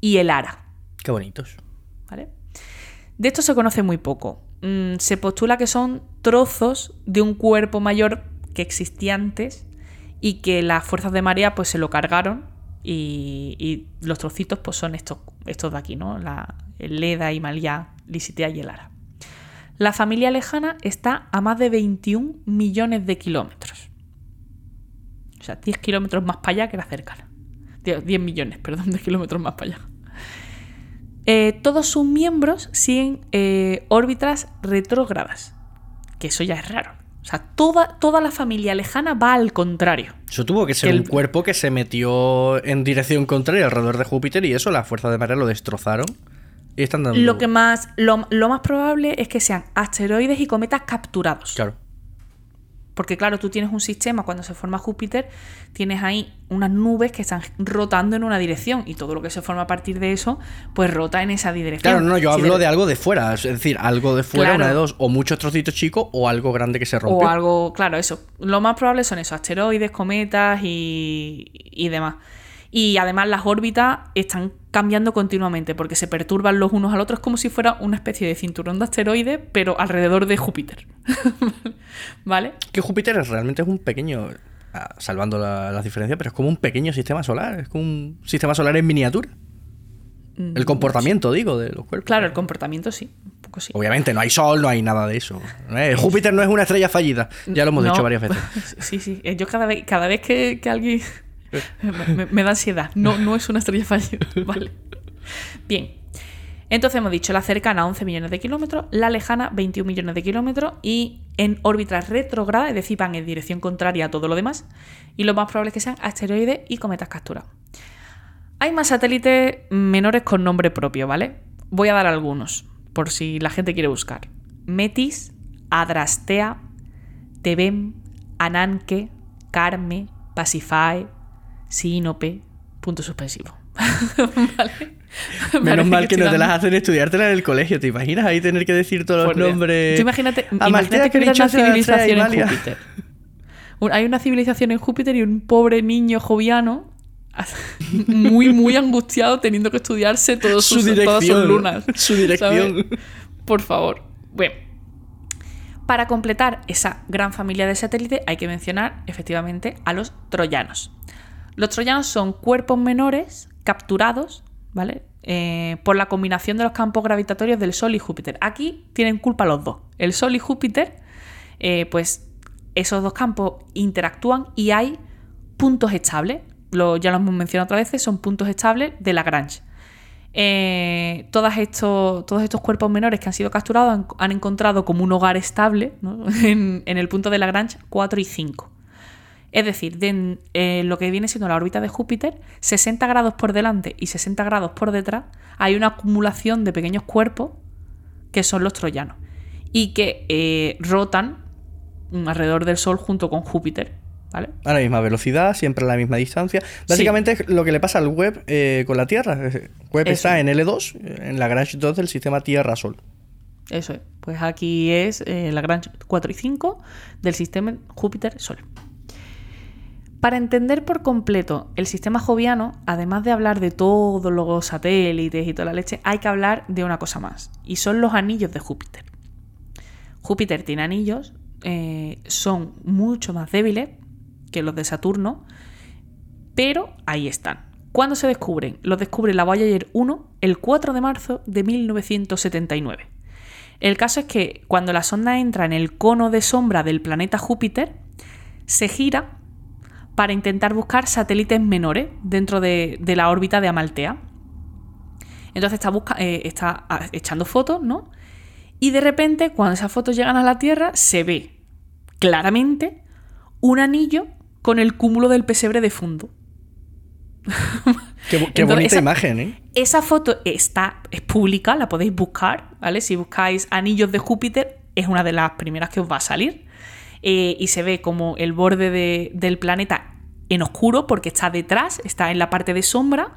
y Elara. Qué bonitos. ¿vale? De esto se conoce muy poco. Mm, se postula que son trozos de un cuerpo mayor que existía antes y que las fuerzas de marea pues se lo cargaron y, y los trocitos pues son estos, estos de aquí, ¿no? La, el Leda, Himalaya, Lisitea y Elara. La familia lejana está a más de 21 millones de kilómetros. O sea, 10 kilómetros más para allá que la cercana. 10 10 millones, perdón, de kilómetros más para allá. Eh, todos sus miembros siguen eh, órbitas retrógradas. Que eso ya es raro. O sea, toda, toda la familia lejana va al contrario. Eso tuvo que ser El- un cuerpo que se metió en dirección contraria alrededor de Júpiter y eso las fuerzas de marea lo destrozaron. Y están dando. Lo, que más, lo, lo más probable es que sean asteroides y cometas capturados. Claro. Porque claro, tú tienes un sistema, cuando se forma Júpiter, tienes ahí unas nubes que están rotando en una dirección y todo lo que se forma a partir de eso, pues rota en esa dirección. Claro, no, yo hablo de algo de fuera. Es decir, algo de fuera, Claro. una de dos. O muchos trocitos chicos o algo grande que se rompe. O algo, claro, eso. Lo más probable son esos, asteroides, cometas y, y demás. Y además las órbitas están cambiando continuamente porque se perturban los unos al otro. Es como si fuera una especie de cinturón de asteroides, pero alrededor de Júpiter. ¿Vale? Que Júpiter es- realmente es un pequeño. ah, Salvando la- las diferencias, pero es como un pequeño sistema solar. Es como un sistema solar en miniatura. El comportamiento, digo, de los cuerpos. Mm, Claro, el comportamiento sí, un poco sí. Obviamente, no hay sol, no hay nada de eso. ¿eh? Júpiter no es una estrella fallida. Ya lo hemos No. dicho varias veces. Sí, sí. Eh, Yo cada vez, cada vez que, que alguien me, da ansiedad. No, no es una estrella fallida. Vale. Bien. Entonces hemos dicho la cercana 11 millones de kilómetros, la lejana 21 millones de kilómetros y en órbitas retrógradas, es decir, van en dirección contraria a todo lo demás. Y lo más probable es que sean asteroides y cometas capturados. Hay más satélites menores con nombre propio, ¿vale? Voy a dar algunos, por si la gente quiere buscar. Metis, Adrastea, Tebem, Ananke, Carme, Pasiphae, Sinope, punto suspensivo. ¿Vale? Menos Parece mal que no te las hacen estudiártela en el colegio. ¿Te imaginas ahí tener que decir todos los Dios. nombres? Tú imagínate, imagínate que una civilización en. Júpiter. Hay una civilización en Júpiter y un pobre niño joviano muy, muy angustiado teniendo que estudiarse todos Su sus, todas sus lunas. su dirección. ¿sabes? Por favor. Bueno. Para completar esa gran familia de satélites hay que mencionar efectivamente a los troyanos. Los troyanos son cuerpos menores capturados, ¿vale? Eh, por la combinación de los campos gravitatorios del Sol y Júpiter. Aquí tienen culpa los dos. El Sol y Júpiter, eh, pues esos dos campos interactúan y hay puntos estables. Lo, ya lo hemos mencionado otras veces, son puntos estables de Lagrange. Eh, todas estos, todos estos cuerpos menores que han sido capturados han, encontrado como un hogar estable en, en el punto de Lagrange 4 y 5. Es decir, de eh, lo que viene siendo la órbita de Júpiter, 60 grados por delante y 60 grados por detrás, hay una acumulación de pequeños cuerpos que son los troyanos y que eh, rotan alrededor del Sol junto con Júpiter. ¿Vale? A la misma velocidad, siempre a la misma distancia. Básicamente es lo que le pasa al web eh, con la Tierra. El web Eso. está en L2, en la Lagrange 2 del sistema Tierra-Sol. Eso es. Pues aquí es eh, Lagrange 4 y 5 del sistema Júpiter-Sol. Para entender por completo el sistema joviano, además de hablar de todos los satélites y toda la leche, hay que hablar de una cosa más, y son los anillos de Júpiter. Júpiter tiene anillos eh, son mucho más débiles que los de Saturno, pero ahí están. ¿Cuándo se descubren? Los descubre la Voyager 1 el 4 de marzo de 1979. El caso es que cuando la sonda entra en el cono de sombra del planeta Júpiter, se gira para intentar buscar satélites menores dentro de, la órbita de Amaltea. Entonces está, eh, está ah, echando fotos, ¿no? Y de repente, cuando esas fotos llegan a la Tierra, se ve claramente un anillo con el cúmulo del pesebre de fondo. Qué, bonita imagen, ¿eh? Esa foto está, es pública, la podéis buscar, ¿vale? Si buscáis anillos de Júpiter, es una de las primeras que os va a salir. Eh, y se ve como el borde del planeta en oscuro, porque está detrás, está en la parte de sombra,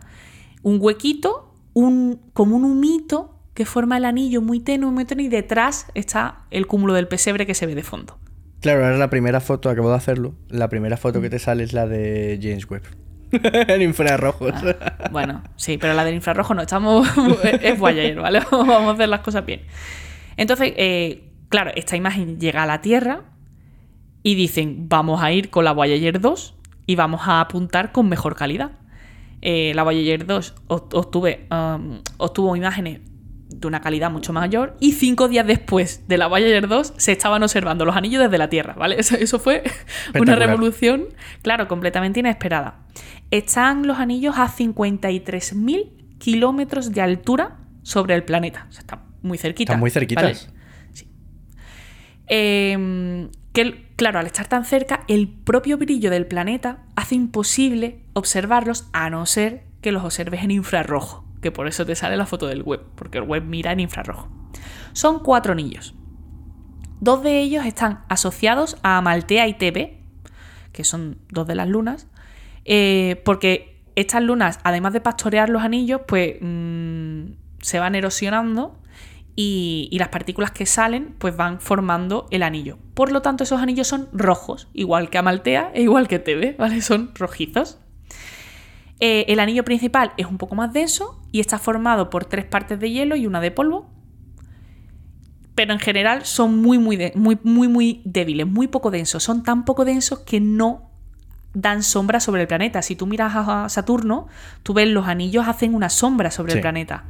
un huequito, un, como un humito que forma el anillo muy tenue, muy tenue, y detrás está el cúmulo del pesebre que se ve de fondo. Claro, es la primera foto, acabo de hacerlo. La primera foto que te sale es la de James Webb. en infrarrojos. Ah, bueno, sí, pero la del infrarrojo no, estamos. es Voyager, ¿vale? Vamos a hacer las cosas bien. Entonces, eh, claro, esta imagen llega a la Tierra y dicen, vamos a ir con la Voyager 2 y vamos a apuntar con mejor calidad. Eh, la Voyager 2 obtuve, um, obtuvo imágenes de una calidad mucho mayor y cinco días después de la Voyager 2 se estaban observando los anillos desde la Tierra, ¿vale? Eso, fue una revolución, claro, completamente inesperada. Están los anillos a 53.000 kilómetros de altura sobre el planeta. O sea, están muy cerquitas. Están muy cerquitas. Sí. Em, que, claro, al estar tan cerca, el propio brillo del planeta hace imposible observarlos a no ser que los observes en infrarrojo que por eso te sale la foto del web, porque el web mira en infrarrojo. Son cuatro anillos. Dos de ellos están asociados a Amaltea y TB, que son dos de las lunas, eh, porque estas lunas, además de pastorear los anillos, pues mm, se van erosionando y, y, las partículas que salen pues van formando el anillo. Por lo tanto, esos anillos son rojos, igual que Amaltea e igual que TB, ¿vale? Son rojizos. Eh, el anillo principal es un poco más denso y está formado por tres partes de hielo y una de polvo. Pero en general son muy, muy, muy, muy, muy débiles, muy poco densos. Son tan poco densos que no dan sombra sobre el planeta. Si tú miras a Saturno, tú ves los anillos hacen una sombra sobre el planeta.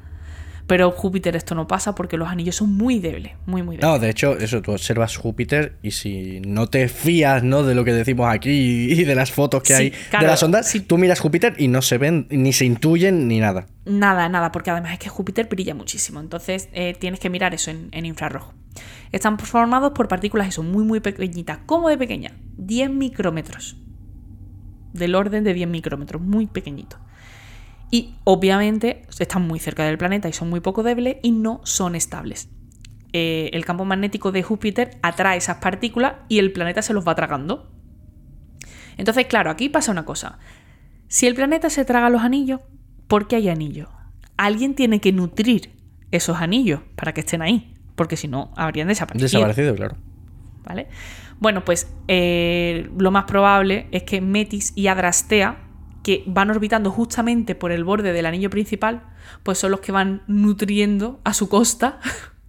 Pero Júpiter esto no pasa porque los anillos son muy débiles, muy, muy débiles. No, de hecho, eso, tú observas Júpiter y si no te fías ¿no? de lo que decimos aquí y de las fotos que hay de las ondas, tú miras Júpiter y no se ven, ni se intuyen, ni nada. Nada, nada, porque además es que Júpiter brilla muchísimo, entonces eh, tienes que mirar eso en, infrarrojo. Están formados por partículas son muy, muy pequeñitas. ¿Cómo de pequeña? 10 micrómetros. Del orden de 10 micrómetros, muy pequeñito. Y obviamente están muy cerca del planeta y son muy poco débiles y no son estables. Eh, el campo magnético de Júpiter atrae esas partículas y el planeta se los va tragando. Entonces, claro, aquí pasa una cosa. Si el planeta se traga los anillos, ¿por qué hay anillos? Alguien tiene que nutrir esos anillos para que estén ahí, porque si no, habrían desaparecido. Desaparecido, claro. ¿Vale? Bueno, pues eh, lo más probable es que Metis y Adrastea que van orbitando justamente por el borde del anillo principal, pues son los que van nutriendo a su costa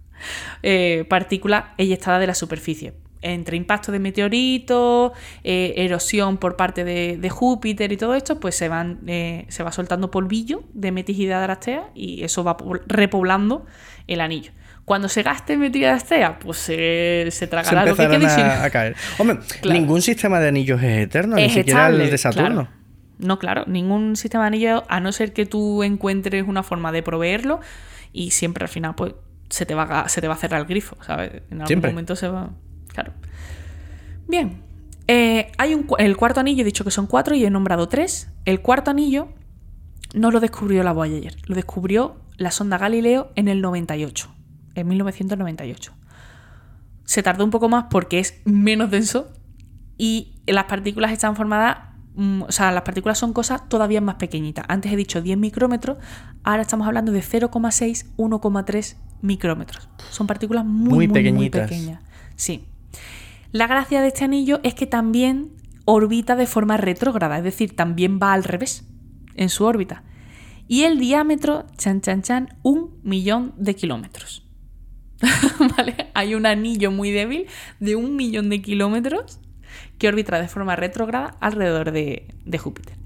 eh, partículas eyectadas de la superficie. Entre impacto de meteoritos, eh, erosión por parte de, Júpiter y todo esto, pues se, van, eh, se va soltando polvillo de Metis y de Adrastea y eso va repoblando el anillo. Cuando se gaste Metis y Adrastea, pues se, se tragará lo que quede. A, caer. Hombre, ningún sistema de anillos es eterno, ni siquiera el de Saturno. No, claro, ningún sistema de anillo, a no ser que tú encuentres una forma de proveerlo y siempre al final pues se te va a, se te va a cerrar el grifo, ¿sabes? En algún momento se va... Claro. Bien. Eh, hay un, el cuarto anillo, he dicho que son cuatro y he nombrado tres. El cuarto anillo no lo descubrió la Voyager, lo descubrió la sonda Galileo en el 98, en 1998. Se tardó un poco más porque es menos denso y las partículas están formadas o sea, las partículas son cosas todavía más pequeñitas. Antes he dicho 10 micrómetros, ahora estamos hablando de 0,6, 1,3 micrómetros. Son partículas muy, muy, pequeñitas. pequeñas. Sí. La gracia de este anillo es que también orbita de forma retrógrada, es decir, también va al revés en su órbita. Y el diámetro, chan, chan, chan, un millón de kilómetros. ¿Vale? hay un anillo muy débil de un millón de kilómetros que orbita de forma retrógrada alrededor de, Júpiter.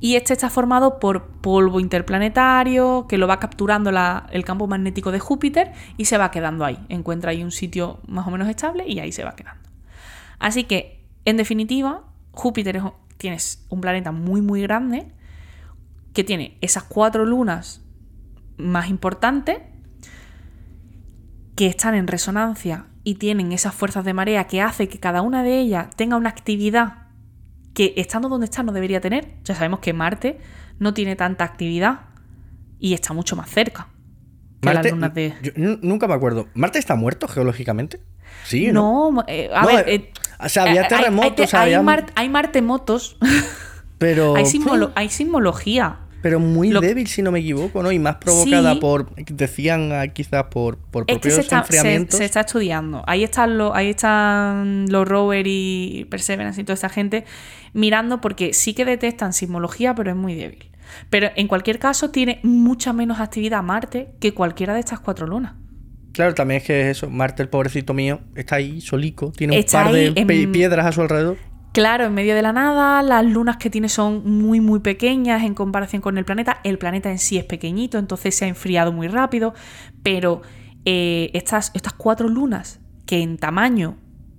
Y este está formado por polvo interplanetario que lo va capturando el campo magnético de Júpiter y se va quedando ahí. Encuentra ahí un sitio más o menos estable y ahí se va quedando. Así que, en definitiva, Júpiter es, tienes un planeta muy, muy grande que tiene esas cuatro lunas más importantes que están en resonancia y tienen esas fuerzas de marea que hace que cada una de ellas tenga una actividad que estando donde está no debería tener. Ya sabemos que Marte no tiene tanta actividad y está mucho más cerca que las lunas de... yo nunca me acuerdo. ¿Marte está muerto geológicamente? Sí, ¿no? No, eh, a No, ver... eh, eh, o sea, había hay- hay- terremotos, hay, había- Mar- hay martemotos, Pero, hay, sismolo- hay sismología. Pero muy Lo- débil, si no me equivoco, ¿no? Y más provocada Sí. por, decían ah, quizás por, por Es que propios se está, se, enfriamientos. se está estudiando. Ahí están, los, ahí están los rover y Perseverance y toda esta gente mirando porque sí que detectan sismología, pero es muy débil. Pero en cualquier caso tiene mucha menos actividad Marte que cualquiera de estas cuatro lunas. Claro, también es que eso, Marte, el pobrecito mío, está ahí solico, tiene Está un par de en- piedras a su alrededor. Claro, en medio de la nada, las lunas que tiene son muy muy pequeñas en comparación con el planeta. El planeta en sí es pequeñito, entonces se ha enfriado muy rápido. Pero eh, estas, estas cuatro lunas, que en tamaño,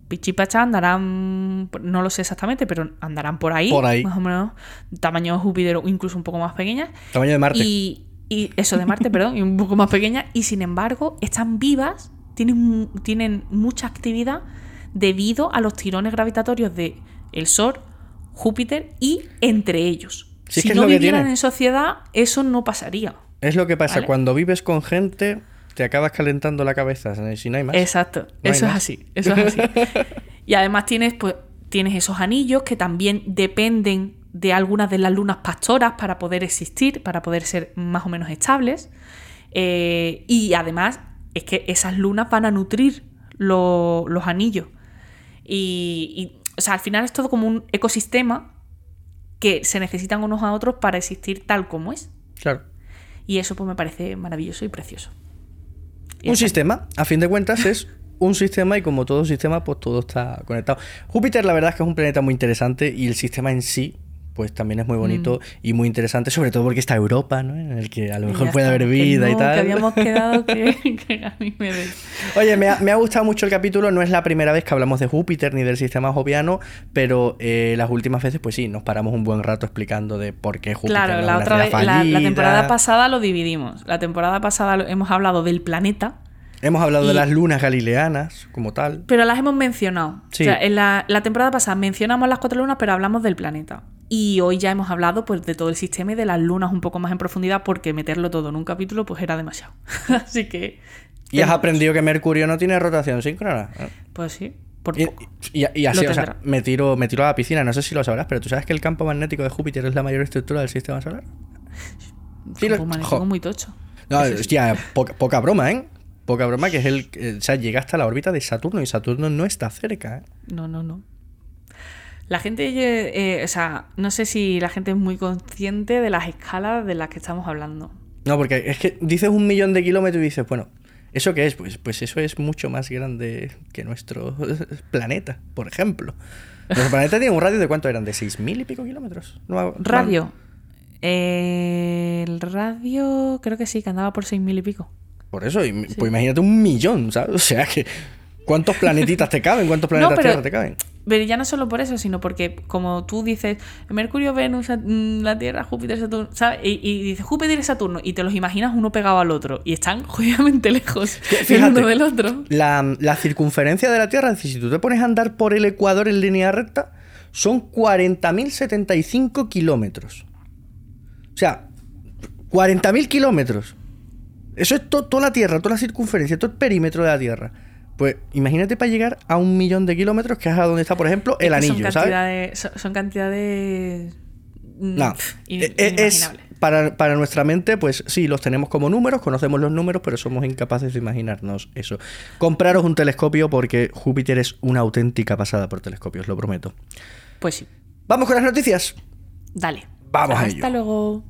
pichipacha, andarán, no lo sé exactamente, pero andarán por ahí, Por ahí. más o menos, tamaño de Júpiter o incluso un poco más pequeñas. Tamaño de Marte. Y, y eso de Marte, perdón, y un poco más pequeña. Y sin embargo, están vivas, tienen, tienen mucha actividad debido a los tirones gravitatorios de el Sol, Júpiter y entre ellos. Sí, si no vivieran en sociedad, eso no pasaría. Es lo que pasa, ¿Vale? cuando vives con gente, te acabas calentando la cabeza, si no hay más. Exacto, eso es más. así, eso es así. y además tienes, pues, tienes esos anillos que también dependen de algunas de las lunas pastoras para poder existir, para poder ser más o menos estables. Eh, y además es que esas lunas van a nutrir lo- los anillos. Y, o sea, al final es todo como un ecosistema que se necesitan unos a otros para existir tal como es. Claro. Y eso pues me parece maravilloso y precioso. Y Un está. sistema, a fin de cuentas, es un sistema y como todo sistema, pues todo está conectado. Júpiter, la verdad es que es un planeta muy interesante y el sistema en sí, pues también es muy bonito y muy interesante, sobre todo porque está Europa, ¿no? En el que a lo Y mejor ya puede está, haber que vida y no, tal. Que habíamos quedado que, que a mí me Oye, me ha, me ha gustado mucho el capítulo. No es la primera vez que hablamos de Júpiter ni del sistema joviano, pero eh, las últimas veces, pues sí, nos paramos un buen rato explicando de por qué Júpiter Claro, no la otra vez, la, temporada pasada lo dividimos. La temporada pasada hemos hablado del planeta, Hemos hablado de y- las lunas galileanas como tal. pero las hemos mencionado. Sí. O sea, en la, la temporada pasada mencionamos las cuatro lunas, pero hablamos del planeta. Y hoy ya hemos hablado pues, de todo el sistema y de las lunas un poco más en profundidad, porque meterlo todo en un capítulo pues era demasiado. Así que. Y has aprendido que Mercurio no tiene rotación síncrona. Pues sí, por Y, y- y así, Lo o sea, me tiro, me tiro a la piscina. No sé si lo sabrás, pero tú sabes que el campo magnético de Júpiter es la mayor estructura del sistema solar. Sí, lo- Campo magnético jo. muy tocho. No, hostia, poca, poca broma, ¿eh? Poca broma, que es el. eh, o sea, llega hasta la órbita de Saturno y Saturno no está cerca, ¿eh? No, no, no. La gente, eh, eh, o sea, no sé si la gente es muy consciente de las escalas de las que estamos hablando. No, porque es que dices un millón de kilómetros y dices, bueno, ¿eso qué es? Pues, pues eso es mucho más grande que nuestro planeta, por ejemplo. Nuestro planeta tiene un radio de cuánto eran, de seis mil y pico kilómetros. No, Radio. Eh, el radio, creo que sí, que andaba por seis mil y pico. Por eso, y- pues imagínate un millón, ¿sabes? O sea que. ¿Cuántos planetitas te caben? ¿Cuántos planetas pero- Tierra te caben? Pero ya no solo por eso, sino porque, como tú dices, Mercurio, Venus, mm, la Tierra, Júpiter, Saturno, ¿sabes? Y, y dices Júpiter y Saturno, y te los imaginas uno pegado al otro, y están jodidamente lejos el uno del otro. La, la circunferencia de la Tierra, es decir, si tú te pones a andar por el Ecuador en línea recta, son 40.075 kilómetros. O sea, 40.000 kilómetros. Eso es to- toda la Tierra, toda la circunferencia, todo el perímetro de la Tierra. Pues imagínate para llegar a un millón de kilómetros, que es a donde está, por ejemplo, el Es que anillo, son ¿sabes? cantidades, son, mm, No, e- in- e- es para, para nuestra mente, pues sí, los tenemos como números, conocemos los números, pero somos incapaces de imaginarnos eso. Compraros un telescopio porque Júpiter es una auténtica pasada por telescopios, lo prometo. Pues sí, Vamos con las noticias. dale. Vamos a Hasta luego.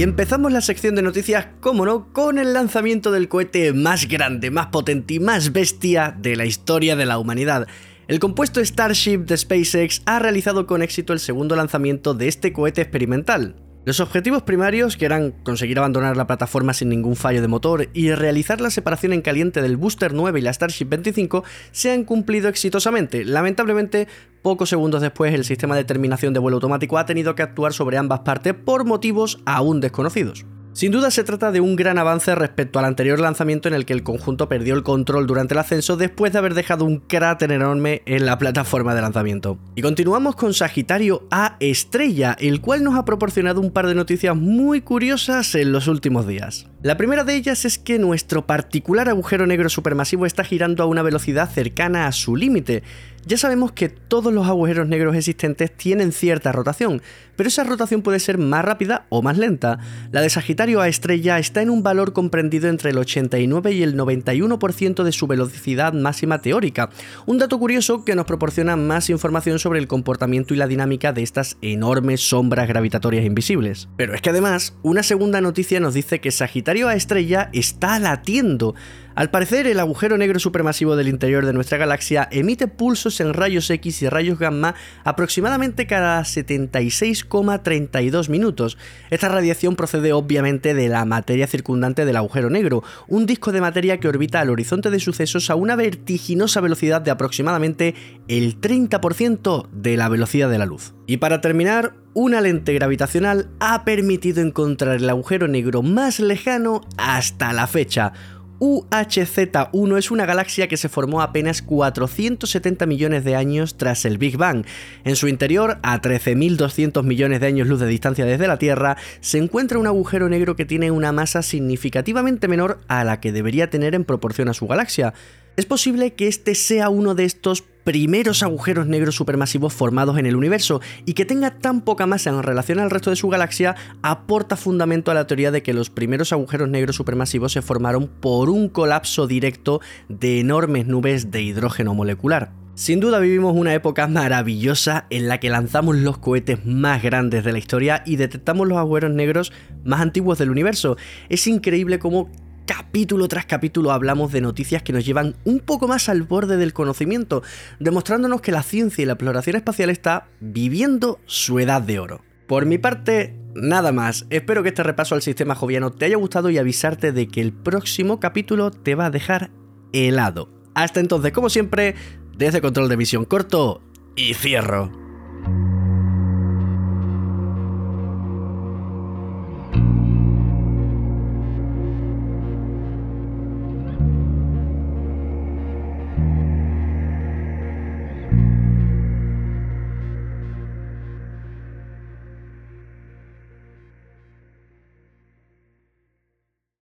Y empezamos la sección de noticias, como no, con el lanzamiento del cohete más grande, más potente y más bestia de la historia de la humanidad. El compuesto Starship de SpaceX ha realizado con éxito el segundo lanzamiento de este cohete experimental. Los objetivos primarios, que eran conseguir abandonar la plataforma sin ningún fallo de motor y realizar la separación en caliente del Booster 9 y la Starship 25, se han cumplido exitosamente. Lamentablemente, pocos segundos después, el sistema de terminación de vuelo automático ha tenido que actuar sobre ambas partes por motivos aún desconocidos. Sin duda se trata de un gran avance respecto al anterior lanzamiento en el que el conjunto perdió el control durante el ascenso después de haber dejado un cráter enorme en la plataforma de lanzamiento. Y continuamos con Sagitario A Estrella, el cual nos ha proporcionado un par de noticias muy curiosas en los últimos días. La primera de ellas es que nuestro particular agujero negro supermasivo está girando a una velocidad cercana a su límite, ya sabemos que todos los agujeros negros existentes tienen cierta rotación, pero esa rotación puede ser más rápida o más lenta. La de Sagitario a estrella está en un valor comprendido entre el 89 y el 91% de su velocidad máxima teórica, un dato curioso que nos proporciona más información sobre el comportamiento y la dinámica de estas enormes sombras gravitatorias invisibles. Pero es que además, una segunda noticia nos dice que Sagitario a estrella está latiendo, al parecer, el agujero negro supermasivo del interior de nuestra galaxia emite pulsos en rayos X y rayos gamma aproximadamente cada 76,32 minutos. Esta radiación procede obviamente de la materia circundante del agujero negro, un disco de materia que orbita al horizonte de sucesos a una vertiginosa velocidad de aproximadamente el 30% de la velocidad de la luz. Y para terminar, una lente gravitacional ha permitido encontrar el agujero negro más lejano hasta la fecha, UHZ1 es una galaxia que se formó apenas 470 millones de años tras el Big Bang. En su interior, a 13.200 millones de años luz de distancia desde la Tierra, se encuentra un agujero negro que tiene una masa significativamente menor a la que debería tener en proporción a su galaxia. Es posible que este sea uno de estos primeros agujeros negros supermasivos formados en el universo y que tenga tan poca masa en relación al resto de su galaxia aporta fundamento a la teoría de que los primeros agujeros negros supermasivos se formaron por un colapso directo de enormes nubes de hidrógeno molecular. Sin duda vivimos una época maravillosa en la que lanzamos los cohetes más grandes de la historia y detectamos los agujeros negros más antiguos del universo. Es increíble cómo capítulo tras capítulo hablamos de noticias que nos llevan un poco más al borde del conocimiento, demostrándonos que la ciencia y la exploración espacial está viviendo su edad de oro. Por mi parte, nada más. Espero que este repaso al sistema joviano te haya gustado y avisarte de que el próximo capítulo te va a dejar helado. Hasta entonces, como siempre, desde control de visión corto y cierro.